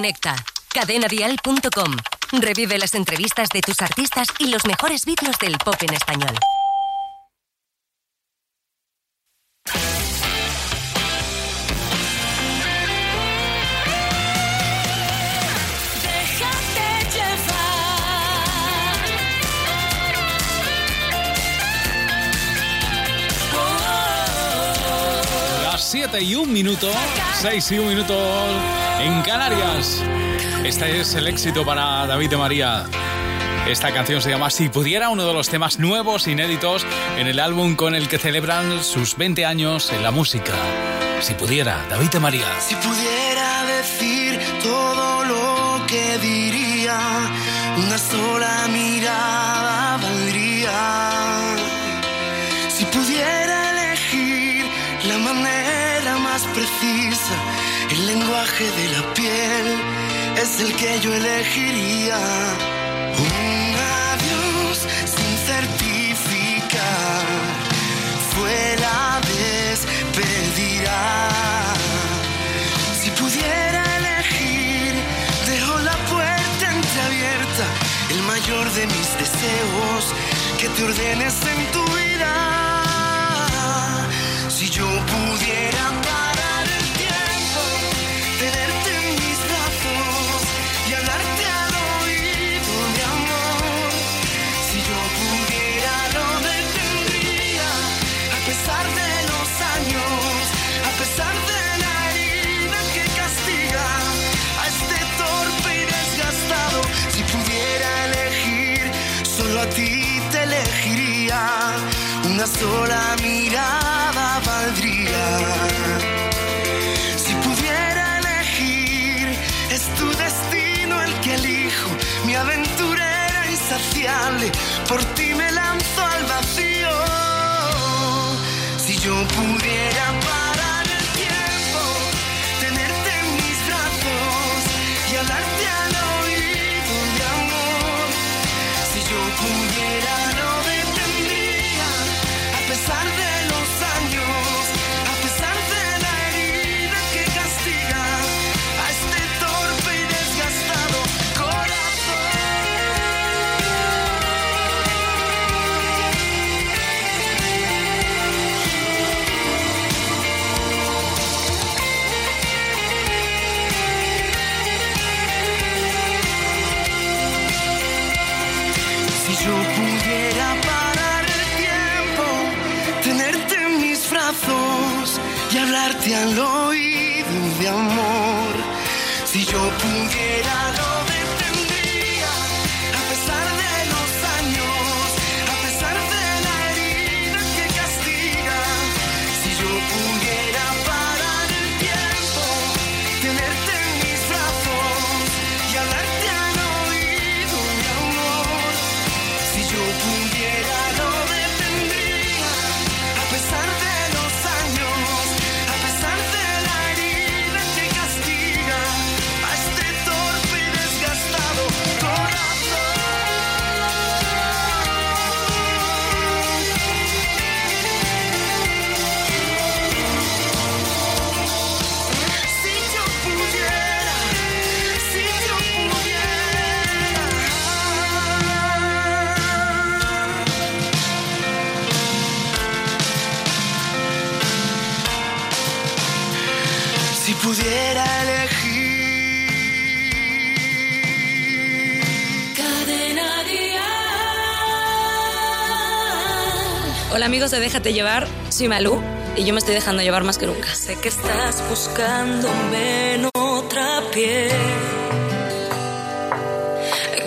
Conecta. Cadenadial.com. Revive las entrevistas de tus artistas y los mejores vídeos del pop en español. 7 y un minuto, 6 y un minuto en Canarias. Este es el éxito para David de María. Esta canción se llama Si pudiera, uno de los temas nuevos, inéditos, en el álbum con el que celebran sus 20 años en la música. Si pudiera, David de María. Si pudiera decir todo lo que diría, una sola el lenguaje de la piel es el que yo elegiría. Un adiós sin certificar fue la despedida. Si pudiera elegir, dejo la puerta entreabierta, el mayor de mis deseos, que te ordenes en tu vida. Si yo pudiera amigos de Déjate llevar, soy Malú y yo me estoy dejando llevar más que nunca. Sé que estás buscándome en otra piel.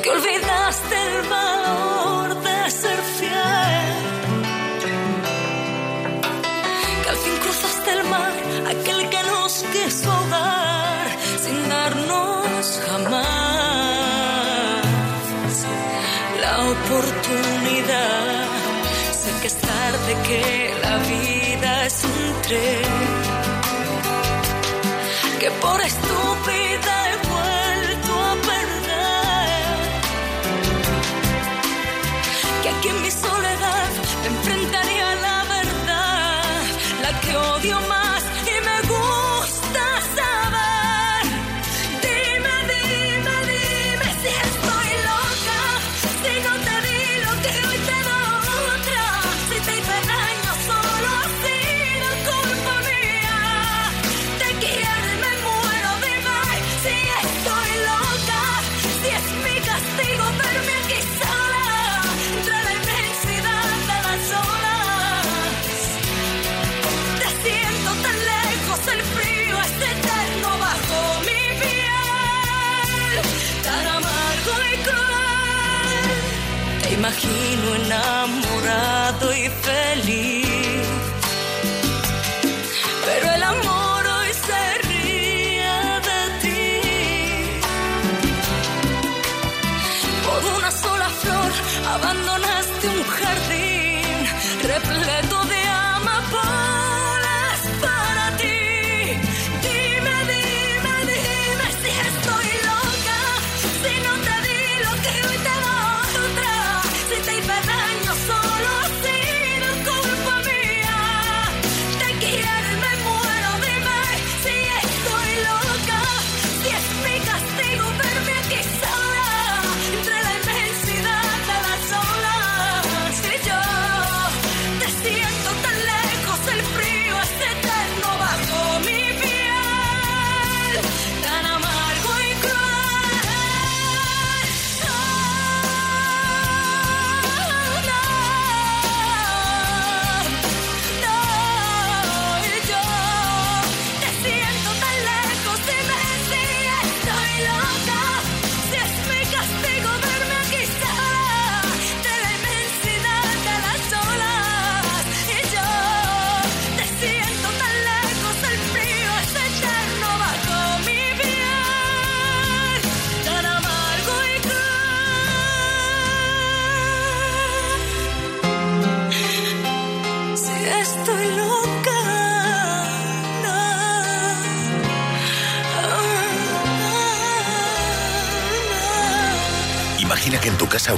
Que olvidaste el valor de ser fiel. Que al fin cruzaste el mar, aquel que nos quiso ahogar sin darnos jamás tarde, que la vida es un tren. Que por estúpida he vuelto a perder. Que aquí en mi soledad me enfrentaría a la verdad, la que odio más μαχήνου ένα μουράτο ή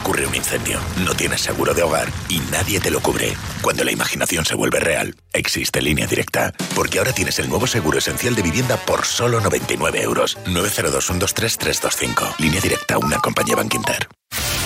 ocurre un incendio, no tienes seguro de hogar y nadie te lo cubre. Cuando la imaginación se vuelve real, existe línea directa. Porque ahora tienes el nuevo seguro esencial de vivienda por solo 99 euros. 902 123 325. Línea directa, una compañía Banquinter.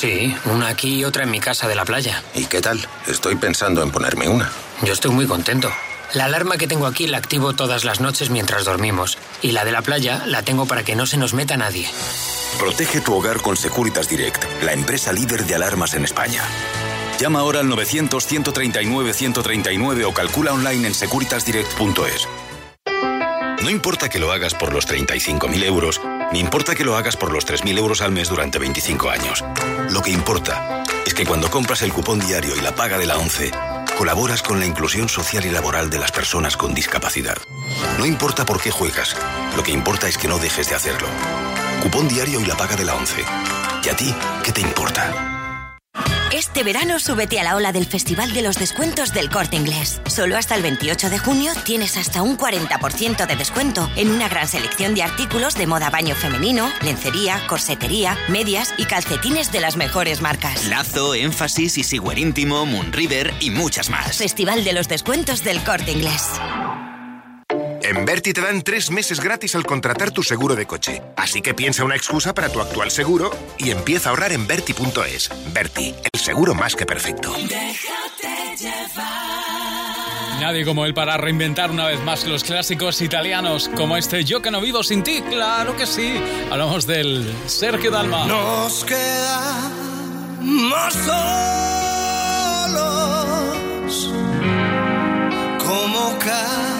Sí, una aquí y otra en mi casa de la playa. ¿Y qué tal? Estoy pensando en ponerme una. Yo estoy muy contento. La alarma que tengo aquí la activo todas las noches mientras dormimos. Y la de la playa la tengo para que no se nos meta nadie. Protege tu hogar con Securitas Direct, la empresa líder de alarmas en España. Llama ahora al 900-139-139 o calcula online en securitasdirect.es. No importa que lo hagas por los 35.000 euros, ni importa que lo hagas por los 3.000 euros al mes durante 25 años. Lo que importa es que cuando compras el cupón diario y la paga de la 11, colaboras con la inclusión social y laboral de las personas con discapacidad. No importa por qué juegas, lo que importa es que no dejes de hacerlo. Cupón diario y la paga de la 11. ¿Y a ti qué te importa? Este verano súbete a la ola del Festival de los Descuentos del Corte Inglés. Solo hasta el 28 de junio tienes hasta un 40% de descuento en una gran selección de artículos de moda baño femenino, lencería, corsetería, medias y calcetines de las mejores marcas. Lazo, Énfasis, Easywear Íntimo, Moonriver y muchas más. Festival de los Descuentos del Corte Inglés. En Berti te dan tres meses gratis al contratar tu seguro de coche. Así que piensa una excusa para tu actual seguro y empieza a ahorrar en Berti.es. Berti, el seguro más que perfecto. Nadie como él para reinventar una vez más los clásicos italianos, como este Yo que no vivo sin ti, claro que sí. Hablamos del Sergio Dalma. Nos quedamos solos como cada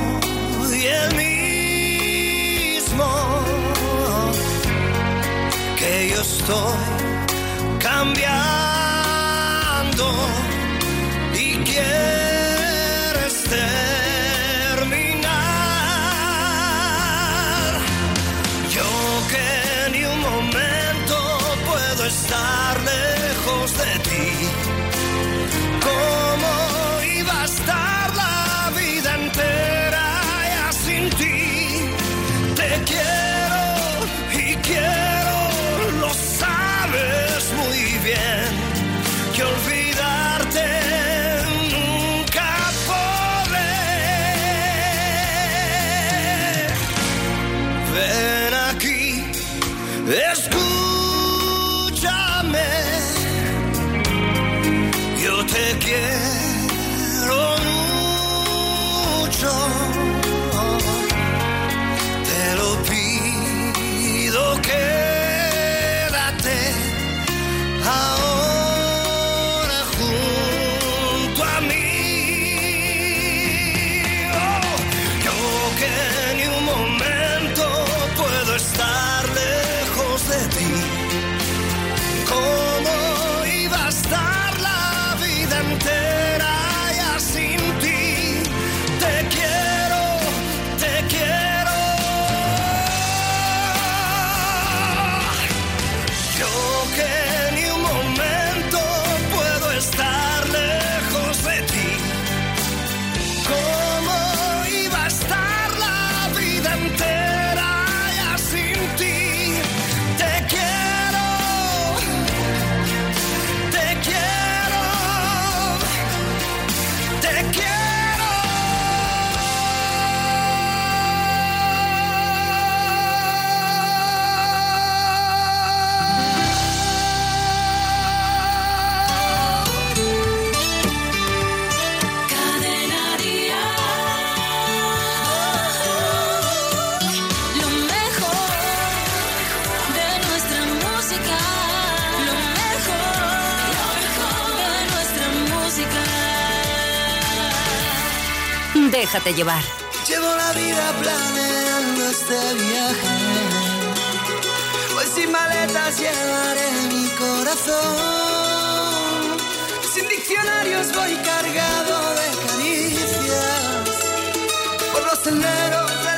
estoy cambiando Déjate llevar. Llevo la vida planeando este viaje. Hoy sin maletas llevaré mi corazón. Sin diccionarios voy cargado de caricias por los senderos. De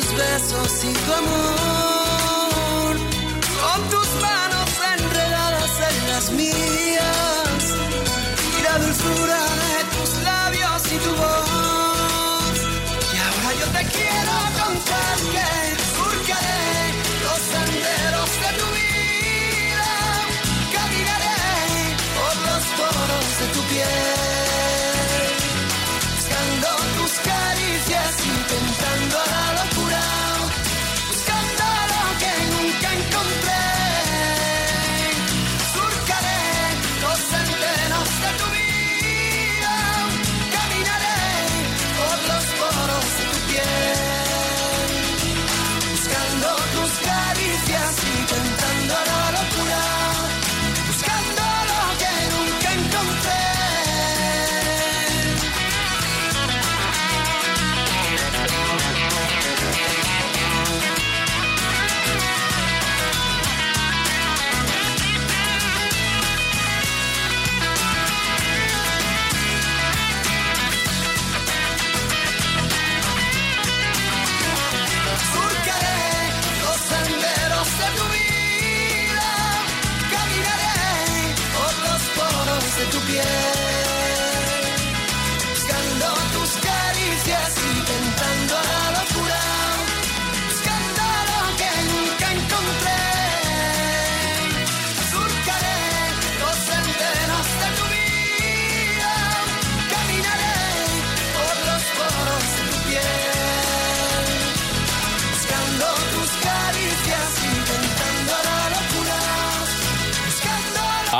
tus besos y tu amor.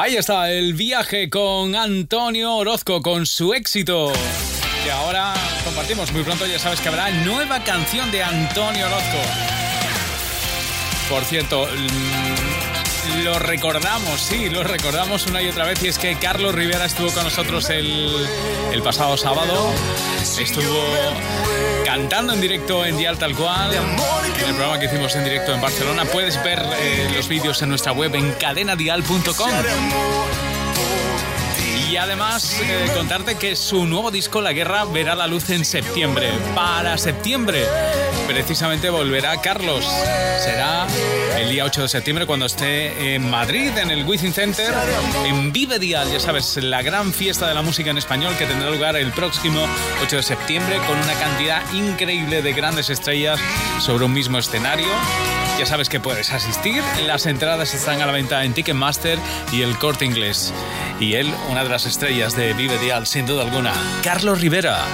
Ahí está el viaje con Antonio Orozco, con su éxito. Y ahora compartimos muy pronto, ya sabes que habrá nueva canción de Antonio Orozco. Por cierto, lo recordamos, sí, lo recordamos una y otra vez. Y es que Carlos Rivera estuvo con nosotros el, el pasado sábado. Estuvo cantando en directo en Dial Tal Cual, en el programa que hicimos en directo en Barcelona. Puedes ver eh, los vídeos en nuestra web en cadenadial.com. Y además eh, contarte que su nuevo disco La Guerra verá la luz en septiembre. Para septiembre precisamente volverá Carlos. Será el día 8 de septiembre cuando esté en Madrid, en el Wizzing Center, en Vive Dial, ya sabes, la gran fiesta de la música en español que tendrá lugar el próximo 8 de septiembre con una cantidad increíble de grandes estrellas sobre un mismo escenario. Ya sabes que puedes asistir. Las entradas están a la venta en Ticketmaster y el Corte Inglés. Y él, una de las estrellas de Vive Dial, sin duda alguna, Carlos Rivera.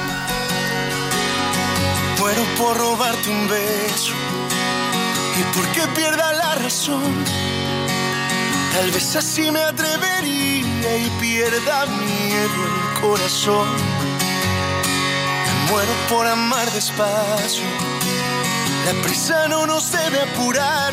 Muero por robarte un beso y porque pierda la razón. Tal vez así me atrevería y pierda miedo el corazón. Muero por amar despacio la prisa no nos debe apurar.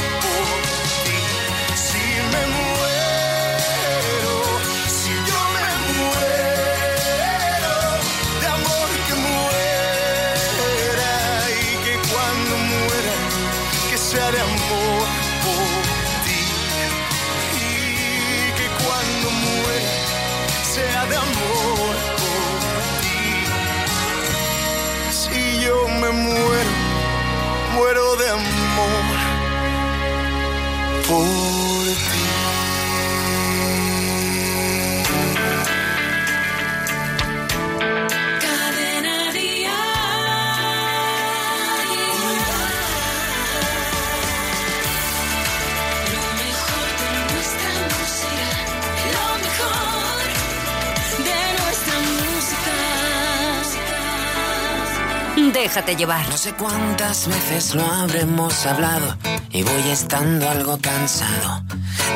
No sé cuántas veces lo habremos hablado y voy estando algo cansado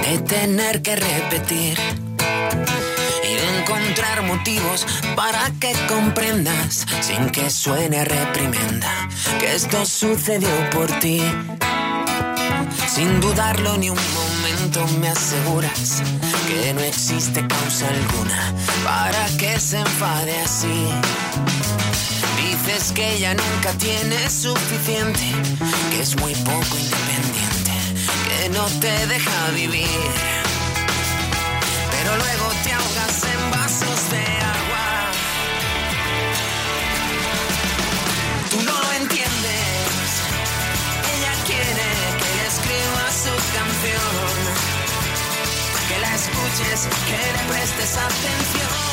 de tener que repetir y encontrar motivos para que comprendas sin que suene reprimenda que esto sucedió por ti. Sin dudarlo ni un momento me aseguras que no existe causa alguna para que se enfade así. Dices que ella nunca tiene suficiente, que es muy poco independiente, que no te deja vivir. Pero luego te ahogas en vasos de agua. Tú no lo entiendes. Ella quiere que le escriba su canción. Que la escuches, que le prestes atención.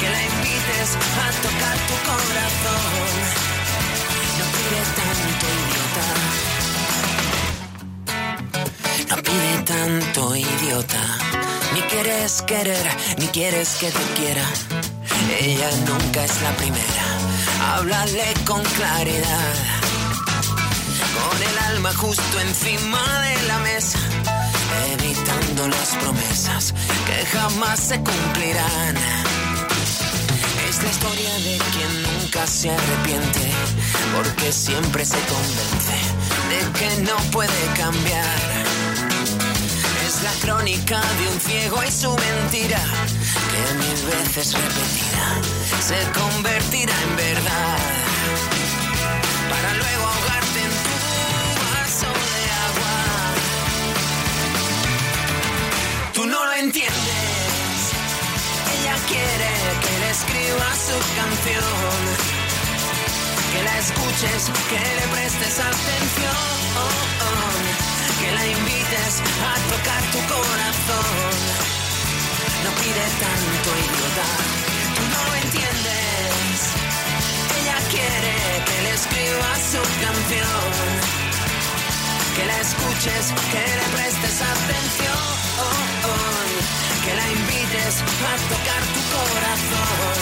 Que la invites a tocar tu corazón. No pide tanto, idiota. No pide tanto, idiota. Ni quieres querer, ni quieres que te quiera. Ella nunca es la primera. Háblale con claridad. Con el alma justo encima de la mesa. Evitando las promesas que jamás se cumplirán. La historia de quien nunca se arrepiente. Porque siempre se convence de que no puede cambiar. Es la crónica de un ciego y su mentira, que mil veces repetida se convertirá en verdad. Para luego ahogarte en tu vaso de agua. Tú no lo entiendes. Quiere que le escriba su canción. Que la escuches, que le prestes atención que la invites a tocar tu corazón. No pide tanto, idiota, tú no entiendes. Ella quiere que le escriba su canción. Que la escuches, que le prestes atención. Que la invites a tocar tu corazón.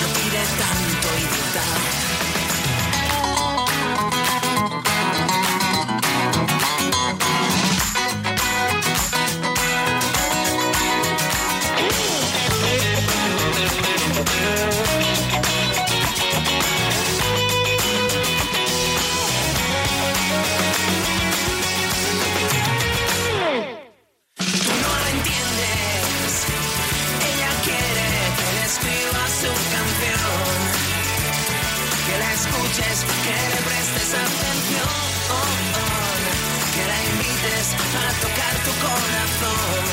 No pide tanto, idiota. Escuches, que le prestes atención. Que la invites a tocar tu corazón.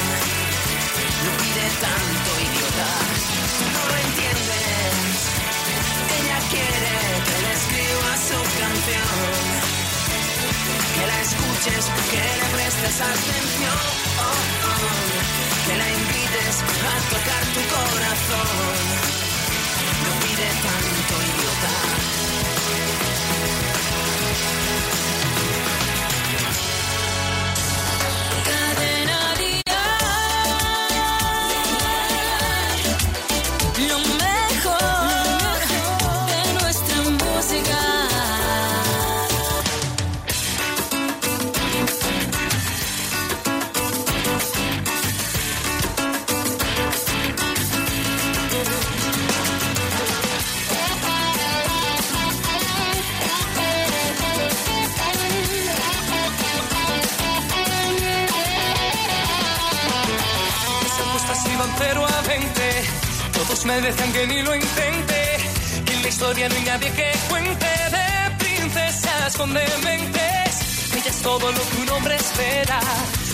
No pide tanto, idiota. No lo entiendes. Ella quiere que le escriba su canción que la escuches, que le prestes atención, que la invites a tocar tu corazón. No pide tanto, idiota. Todos me decían que ni lo intente. Que en la historia no hay nadie que cuente de princesas con dementes. Ella es todo lo que un hombre espera.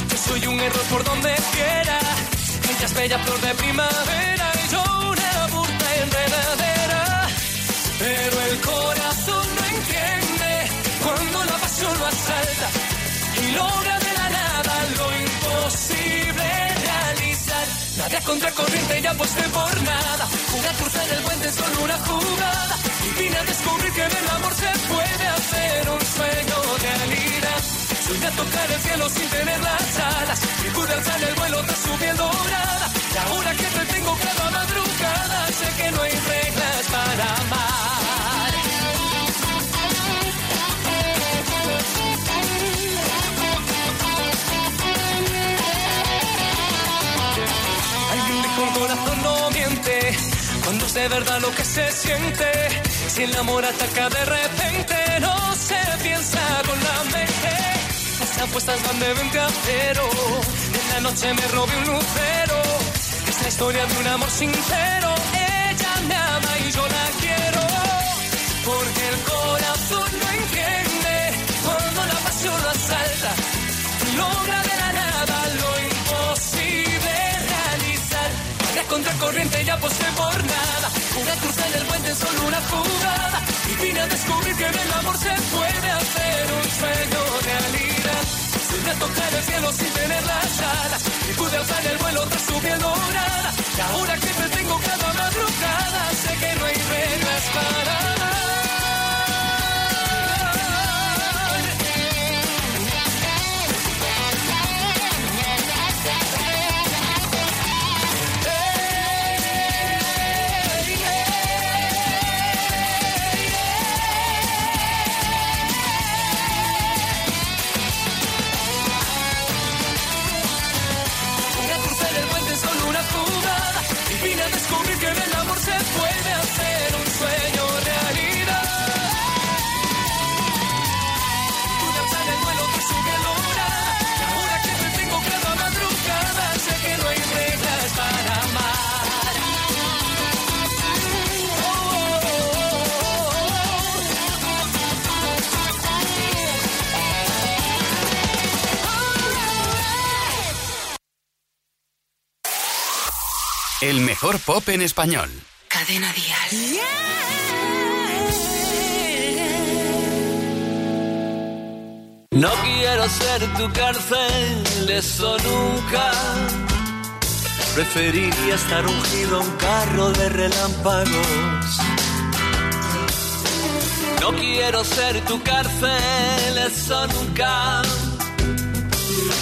Yo soy un error por donde quiera. Ella es bella flor de primavera y yo una burda enredadera. Pero el corazón no entiende cuando la pasión lo asalta y logra de la nada lo imposible realizar. Nada contra corriente y aposté por nada. Una cruzar el puente es solo una jugada. Y vine a descubrir que del amor se puede hacer un sueño realidad. Soy a tocar el cielo sin tener las alas. Y pude alzar el vuelo tras su piel de verdad lo que se siente. Si el amor ataca de repente, no se piensa con la mente. Las apuestas van de 20 a cero. En la noche me robé un lucero. Es la historia de un amor sincero. Contracorriente ya aposté por nada. Una cruz en el puente, solo una jugada. Y vine a descubrir que en el amor se puede hacer un sueño realidad. Pude tocar el cielo sin tener las alas. Y pude alzar el vuelo tras su piel dorada. Y ahora que te tengo cada madrugada, sé que no hay reglas para Una El mejor pop en español. Cadena Dial. No quiero ser tu cárcel, eso nunca. Preferiría estar ungido a un carro de relámpagos. No quiero ser tu cárcel, eso nunca.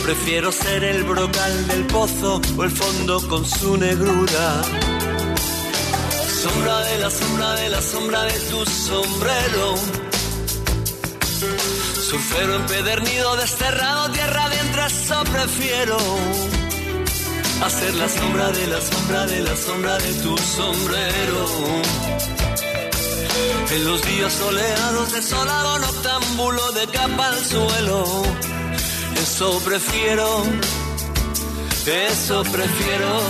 Prefiero ser el brocal del pozo o el fondo con su negrura. Sombra de la sombra de la sombra de tu sombrero. Surfero empedernido, desterrado, tierra adentro, eso prefiero. Hacer la sombra de la sombra de la sombra de tu sombrero. En los días soleados, desolado, noctámbulo de capa al suelo. Eso prefiero, eso prefiero.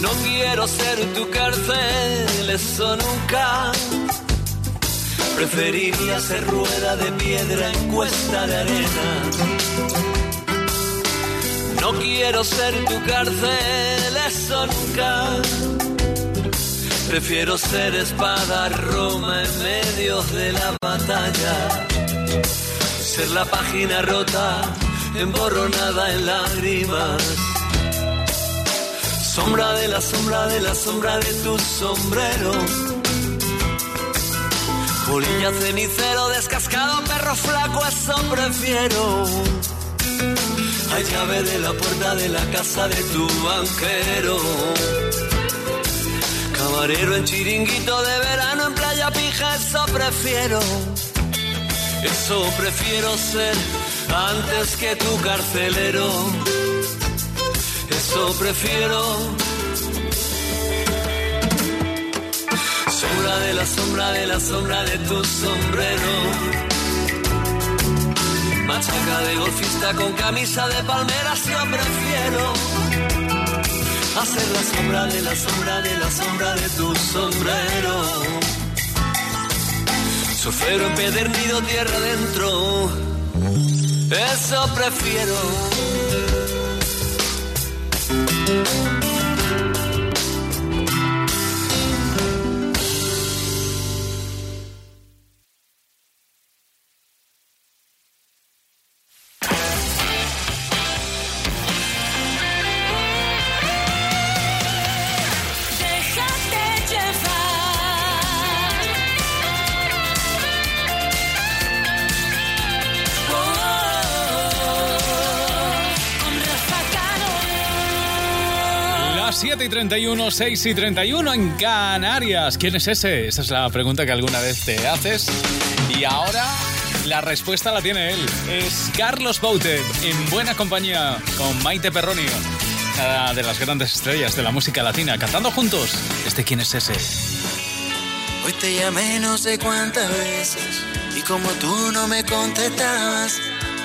No quiero ser tu cárcel, nunca. Preferiría ser rueda de piedra en cuesta de arena. No quiero ser tu cárcel, eso nunca. Prefiero ser espada Roma en medio de la batalla. Ser la página rota, emborronada en lágrimas. Sombra de la sombra de la sombra de tu sombrero. Polilla cenicero, descascado, perro flaco, eso prefiero. Hay llave de la puerta de la casa de tu banquero. Camarero en chiringuito de verano, en playa pija, eso prefiero. Eso prefiero ser antes que tu carcelero. Eso prefiero. Sombra de la sombra de la sombra de tu sombrero. Machaca de golfista con camisa de palmeras, yo prefiero. Hacer la sombra de la sombra de la sombra de tu sombrero. Surfero empedernido tierra adentro. Eso prefiero. Déjate 6 y 31 en Canarias. ¿Quién es ese? Esa es la pregunta que alguna vez te haces. Y ahora la respuesta la tiene él. Es Carlos Baute, en buena compañía con Maite Perronio, una de las grandes estrellas de la música latina, cantando juntos. ¿Este quién es ese? Hoy te llamé no sé cuántas veces y como tú no me contestabas,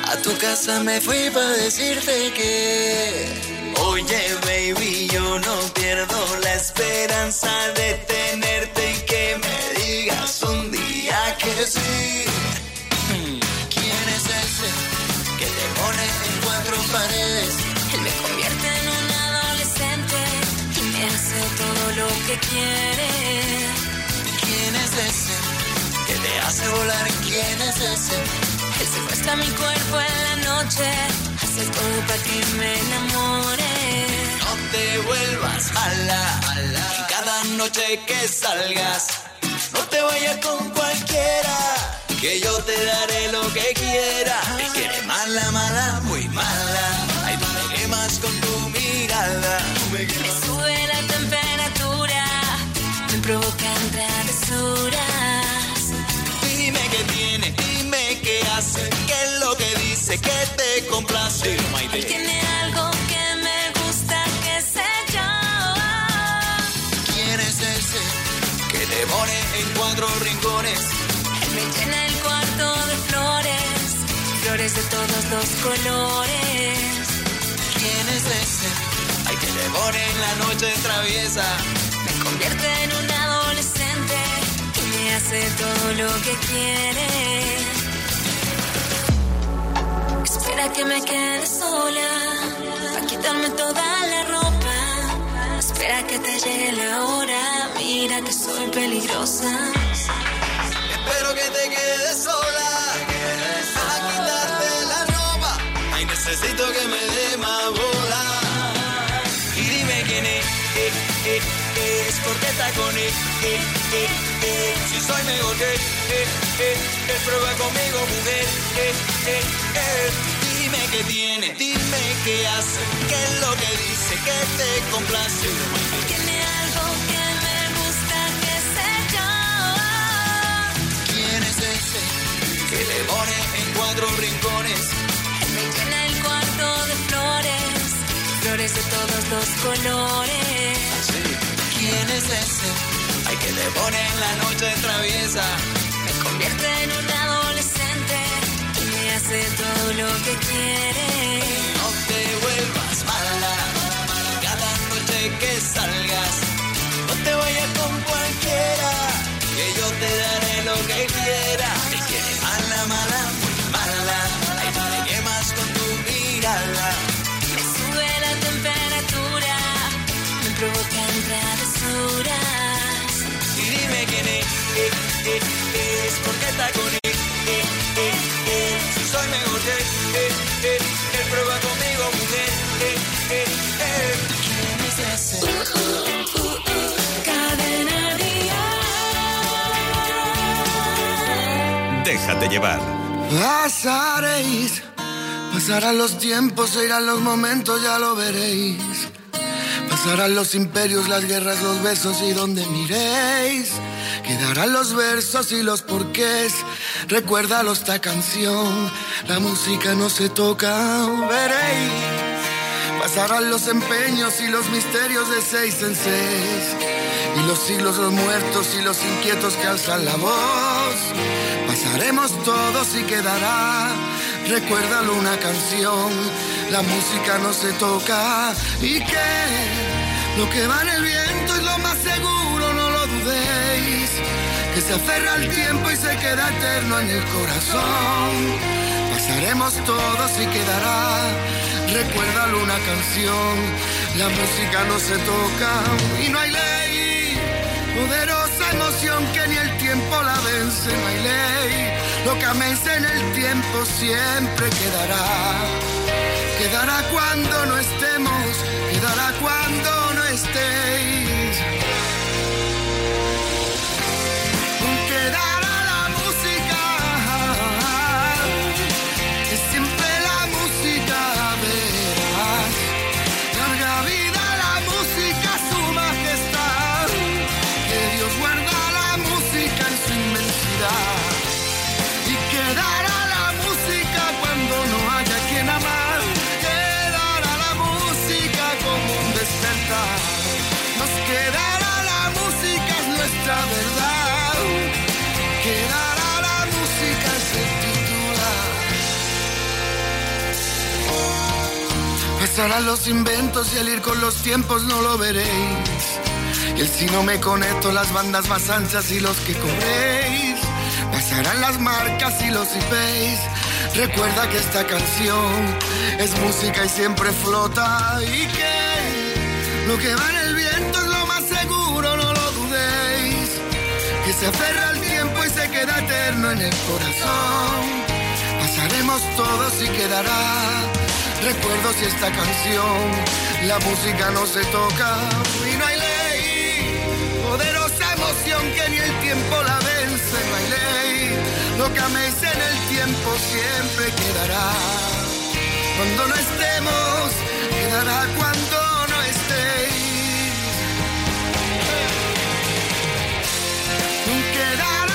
a tu casa me fui para decirte que Oye, baby, yo no pierdo la esperanza de tenerte y que me digas un día que sí. ¿Quién es ese que te pone en cuatro paredes? Él me convierte en un adolescente y me hace todo lo que quiere. ¿Quién es ese que te hace volar? ¿Quién es ese? Él secuestra mi cuerpo en la noche, hace todo para que me enamore. No te vuelvas mala, mala. cada noche que salgas, no te vayas con cualquiera que yo te daré lo que quiera. Es que eres mala, mala, muy mala. Ay, tú me quemas con tu mirada. me, sube la temperatura, me provocan travesuras. Dime qué tiene, hace, qué es lo que dice, que te complace. tiene algo que me gusta, que sé yo. ¿Quién es ese que te pone en cuatro rincones? me llena el cuarto de flores, flores de todos los colores. ¿Quién es ese? Hay que le pone en la noche traviesa. Me convierte en un adolescente y me hace todo lo que quiere. Espera que me quede sola, para quitarme toda la ropa. Espera que te llegue la hora, mira que soy peligrosa espero que te quedes sola. A quitarte la ropa. Ay, necesito que me dé más bola. Y dime quién es, eh, eh, eh, es porque está con él. Eh, eh. Si soy mejor que él, prueba conmigo, mujer. Eh, eh, eh. Dime qué tiene, dime qué hace, qué es lo que dice, que te complace. Tiene algo que me gusta, que sé yo. ¿Quién es ese que le pone en cuatro rincones? Me llena el cuarto de flores, flores de todos los colores. ¿Quién es ese? Hay que le pone en la noche traviesa. Me convierte en un adolescente todo lo que quiere. No te vuelvas mala, cada noche que salgas. No te vayas con cualquiera, que yo te daré lo que quiera. Es que eres mala, mala, muy mala. Ay, tú me quemas con tu mirada. Me sube la temperatura, me provocan travesuras. Y dime quién es, eh, eh, es porque está con Llevar. Pasaréis, pasarán los tiempos, se irán los momentos, ya lo veréis. Pasarán los imperios, las guerras, los besos y donde miréis. Quedarán los versos y los porqués. Recuérdalo esta canción, la música no se toca, veréis. Pasarán los empeños y los misterios de seis en seis. Y los siglos, los muertos y los inquietos que alzan la voz. Pasaremos todos y quedará, recuérdalo una canción. La música no se toca y que lo que va en el viento es lo más seguro, no lo dudéis. Que se aferra al tiempo y se queda eterno en el corazón. Pasaremos todos y quedará, recuérdalo una canción. La música no se toca y no hay ley. Poderosa emoción que ni el tiempo la vence, no hay ley. Lo que amence en el tiempo siempre quedará. Quedará cuando no estemos, quedará cuando no estéis. Pasarán los inventos y al ir con los tiempos no lo veréis. Y el si no me conecto, las bandas más anchas y los que cobréis. Pasarán las marcas y los IPs. Recuerda que esta canción es música y siempre flota. Y que lo que va en el viento es lo más seguro, no lo dudéis. Que se aferra al tiempo y se queda eterno en el corazón. Pasaremos todos y quedará recuerdos y esta canción. La música no se toca y no hay ley. Poderosa emoción que ni el tiempo la vence, no hay ley. Lo que améis en el tiempo siempre quedará. Cuando no estemos, quedará cuando no estéis. Quedará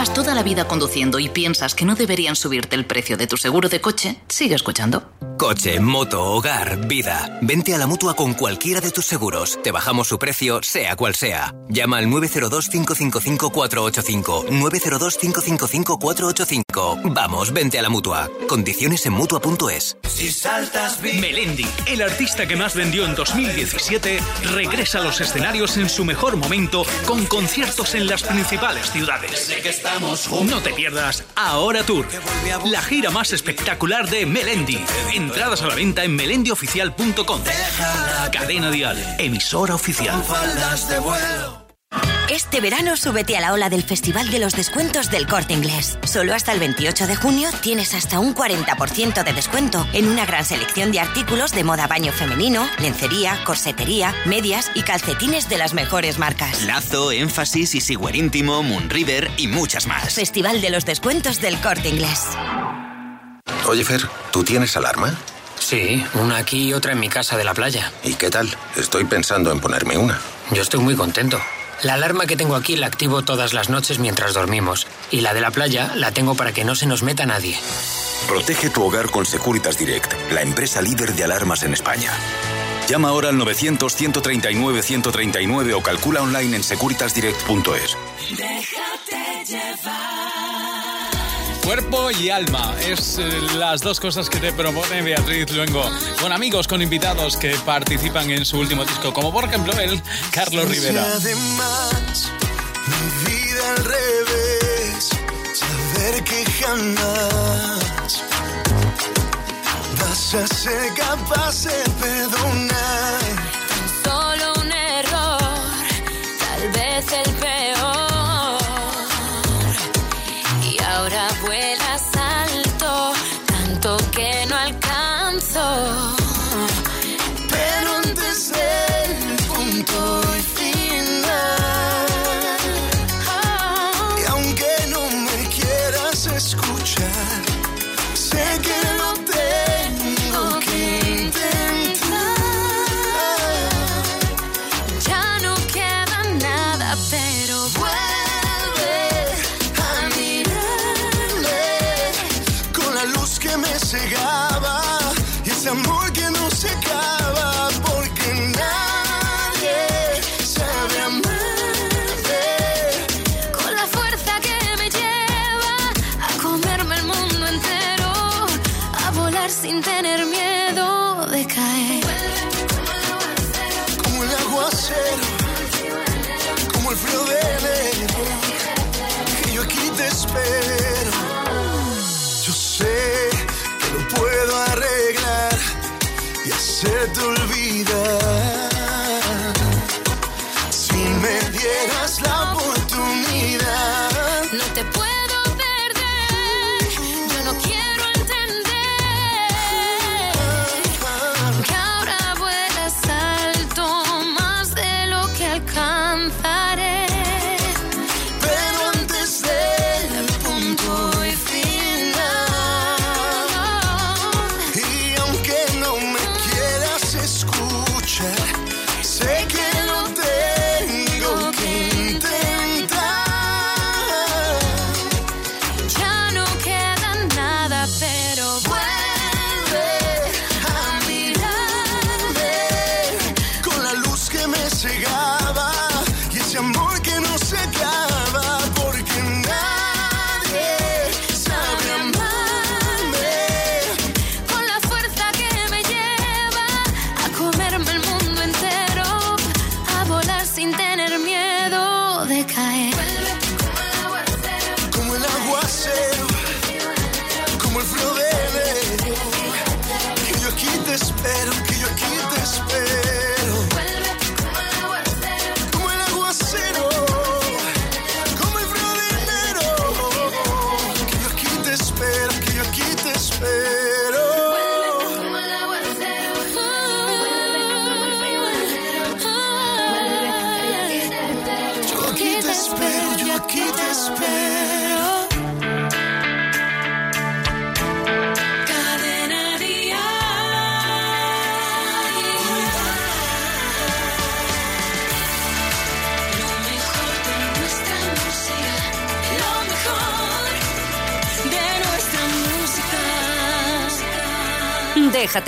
llevas toda la vida conduciendo y piensas que no deberían subirte el precio de tu seguro de coche, sigue escuchando. Coche, moto, hogar, vida. Vente a la mutua con cualquiera de tus seguros. Te bajamos su precio, sea cual sea. Llama al 902-555-485. 902-555-485. Vamos, vente a la mutua. Condiciones en mutua.es. Si saltas Melendi, el artista que más vendió en 2017, regresa a los escenarios en su mejor momento con conciertos en las principales ciudades. No te pierdas Ahora Tour, la gira más espectacular de Melendi. Entradas a la venta en melendioficial.com. Cadena Dial, emisora oficial. Este verano súbete a la ola del Festival de los Descuentos del Corte Inglés. Solo hasta el 28 de junio tienes hasta un 40% de descuento en una gran selección de artículos de moda baño femenino, lencería, corsetería, medias y calcetines de las mejores marcas. Lazo, Énfasis, Easywear Íntimo, Moonriver y muchas más. Festival de los Descuentos del Corte Inglés. Oye, Fer, ¿tú tienes alarma? Sí, una aquí y otra en mi casa de la playa. ¿Y qué tal? Estoy pensando en ponerme una. Yo estoy muy contento. La alarma que tengo aquí la activo todas las noches mientras dormimos. Y la de la playa la tengo para que no se nos meta nadie. Protege tu hogar con Securitas Direct, la empresa líder de alarmas en España. Llama ahora al 900-139-139 o calcula online en securitasdirect.es. Déjate llevar. Cuerpo y alma es eh, las dos cosas que te propone Beatriz Luengo, con amigos, con invitados que participan en su último disco, como por ejemplo el Carlos Rivera. Además, mi vida al revés, saber que jamás vas a ser capaz de perdonar.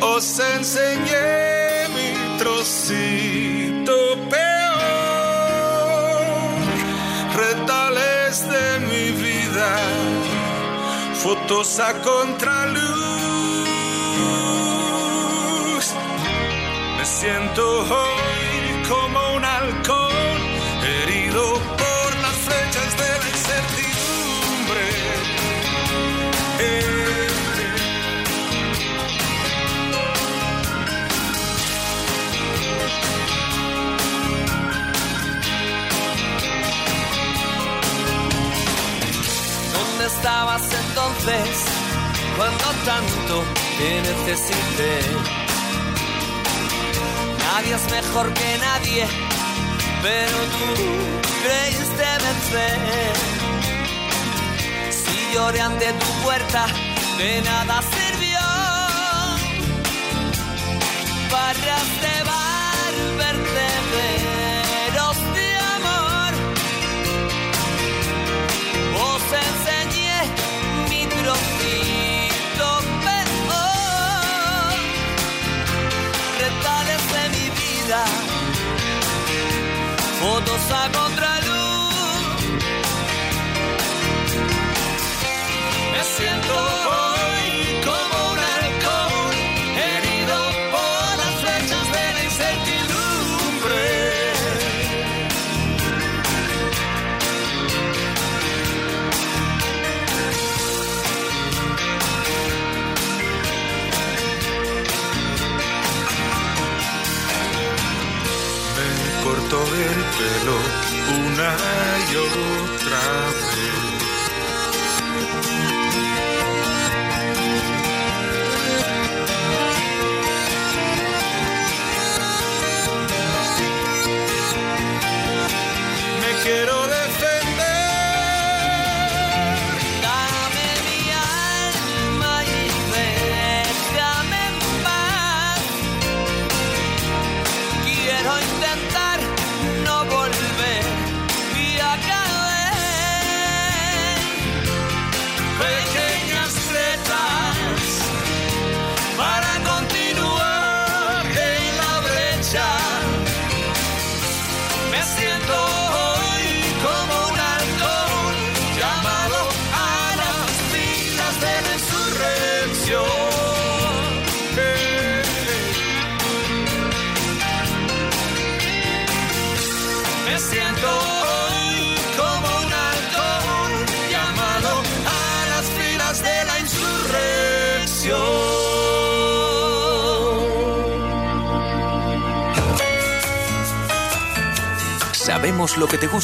os enseñé mi trocito peor, retales de mi vida, fotos a contraluz. Me siento hoy como entonces cuando tanto te necesite. Nadie es mejor que nadie, pero tú creíste vencer. Si lloré ante tu puerta, de nada sirvió. Barras de bar siento.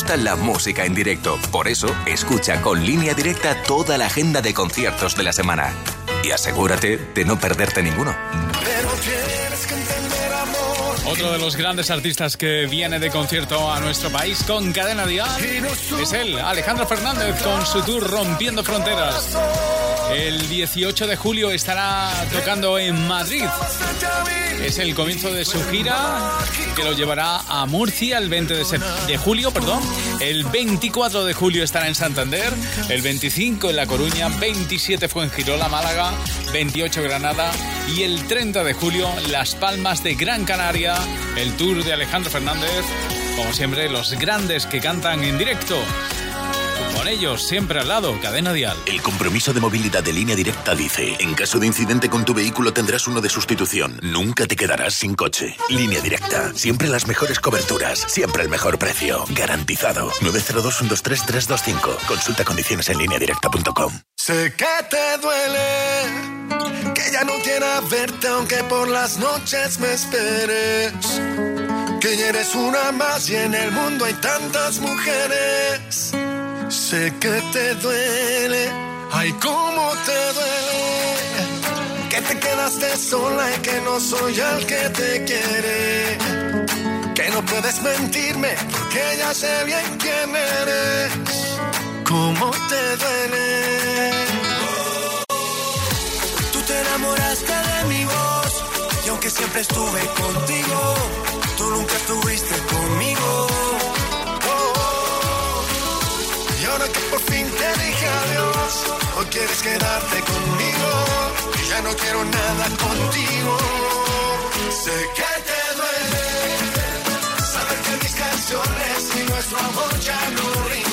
Gusta la música en directo. Por eso, escucha con línea directa toda la agenda de conciertos de la semana. Y asegúrate de no perderte ninguno. Otro de los grandes artistas que viene de concierto a nuestro país con Cadena Dial es él, Alejandro Fernández, con su tour Rompiendo Fronteras. El 18 de julio estará tocando en Madrid. Es el comienzo de su gira que lo llevará a Murcia el 20 de, de, julio. Perdón. El 24 de julio estará en Santander. El 25 en La Coruña. 27 fue en Girola, Málaga. 28 Granada. Y el 30 de julio Las Palmas de Gran Canaria. El tour de Alejandro Fernández. Como siempre, los grandes que cantan en directo. Con ellos, siempre al lado, cadena dial. El compromiso de movilidad de línea directa dice: en caso de incidente con tu vehículo tendrás uno de sustitución. Nunca te quedarás sin coche. Línea directa. Siempre las mejores coberturas. Siempre el mejor precio. Garantizado. 902-123-325. Consulta condiciones en línea directa.com. Sé que te duele. Que ya no quiera verte aunque por las noches me esperes. Que ya eres una más y en el mundo hay tantas mujeres. Sé que te duele, ay, cómo te duele. Que te quedaste sola y que no soy el que te quiere. Que no puedes mentirme porque ya sé bien quién eres. Cómo te duele. Tú te enamoraste de mi voz y aunque siempre estuve contigo, tú nunca estuviste conmigo. Hoy quieres quedarte conmigo ya no quiero nada contigo. Sé que te duele saber que mis canciones y nuestro amor ya no riman.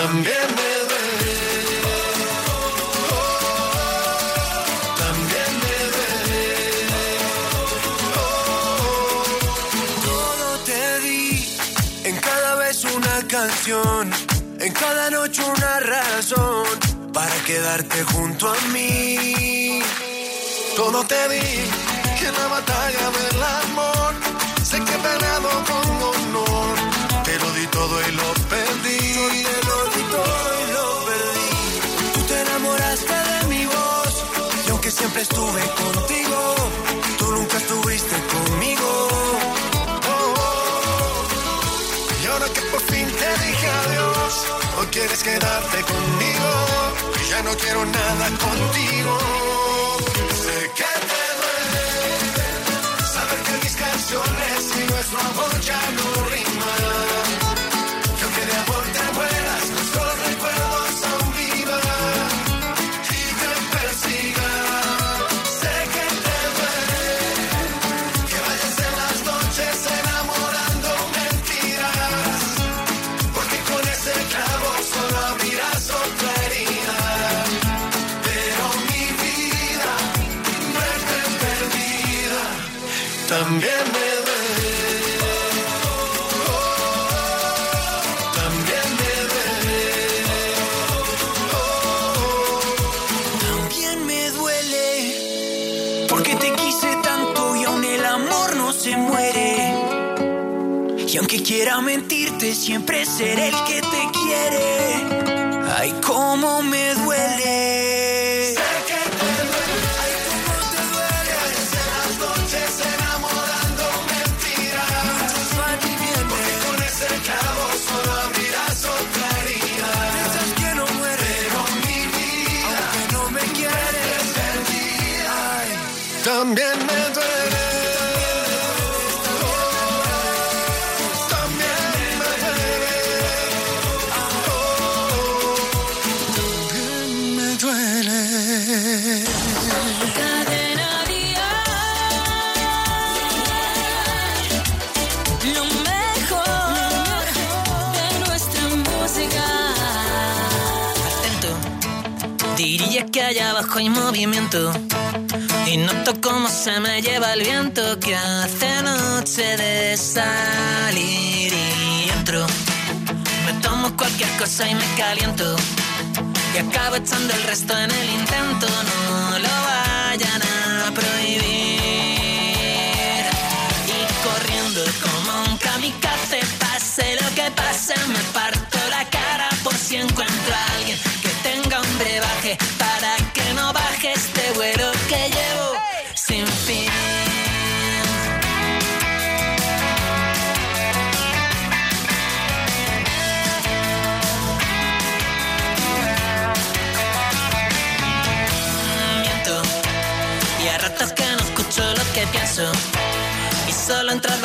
También me duele. También me duele. Todo te di, en cada vez una canción, en cada noche una razón para quedarte junto a mí. Todo te di, que en la batalla del amor, sé que he peleado con honor, te lo di todo y lo perdí. Yo te lo di todo y lo perdí. Tú te enamoraste de mi voz, y aunque siempre estuve contigo, tú nunca estuviste conmigo. Oh, oh. Y ahora que por fin te dije adiós, hoy quieres quedarte conmigo, y ya no quiero nada contigo. Sé que te duele saber que mis canciones se muere. Y aunque quiera mentirte, siempre seré el que te quiere. Ay, cómo me duele. Hay movimiento. Y noto cómo se me lleva el viento que hace noche de salir y entro. Me tomo cualquier cosa y me caliento. Y acabo echando el resto en el intento. No lo vayan a prohibir. Y corriendo como un kamikaze, pase lo que pase, me parto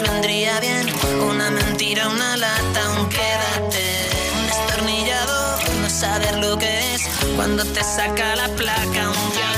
vendría bien. Una mentira, una lata, un quédate, un destornillador, no saber lo que es cuando te saca la placa, un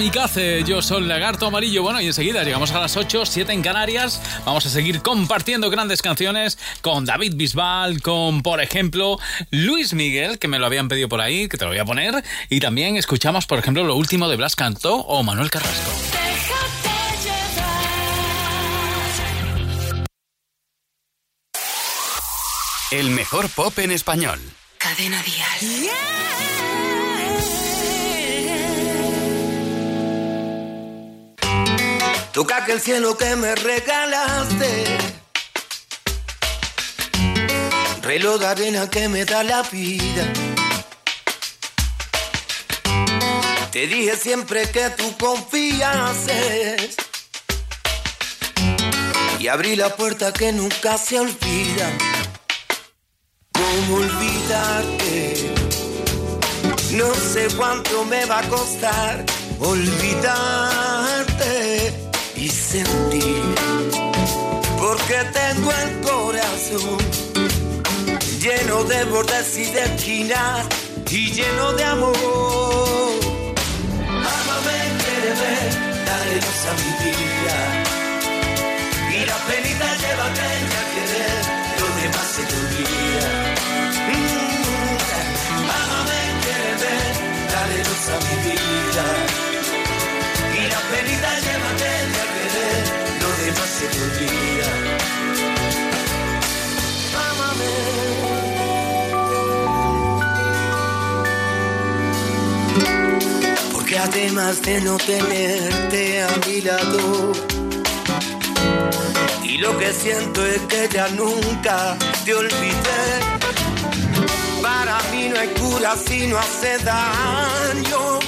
Kamikaze, yo soy Lagarto Amarillo. Bueno, y enseguida llegamos a las 8, 7 en Canarias. Vamos a seguir compartiendo grandes canciones con David Bisbal, con, por ejemplo, Luis Miguel, que me lo habían pedido por ahí, que te lo voy a poner. Y también escuchamos, por ejemplo, lo último de Blas Cantó o Manuel Carrasco. El mejor pop en español. Cadena Dial. Toca que el cielo que me regalaste. Reloj de arena que me da la vida. Te dije siempre que tú confiases. Y abrí la puerta que nunca se olvida. ¿Cómo olvidarte? No sé cuánto me va a costar olvidarte y Porque tengo el corazón lleno de bordes y de esquinas y lleno de amor. Ámame, quiéreme, dale luz a mi vida. Y la penita llévate a querer, lo demás se te olvida. Mm, Ámame, quiéreme, dale luz a mi vida. Además de no tenerte a mi lado, y lo que siento es que ya nunca te olvidé. Para mí no hay cura si no hace daño.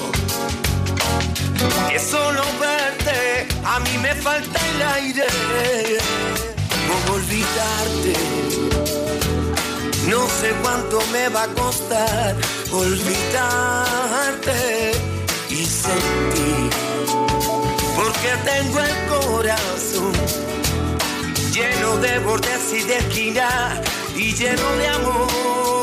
Que solo verte a mí me falta el aire. ¿Cómo olvidarte? No sé cuánto me va a costar olvidarte porque tengo el corazón lleno de bordes y de esquina y lleno de amor.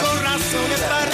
corra sobre parte.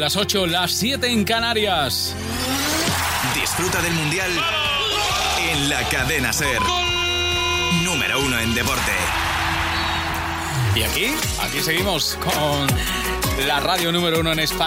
las 8, las 7 en Canarias. Disfruta del Mundial en la cadena Ser. Número uno en deporte. Y aquí, aquí seguimos con la radio número uno en España.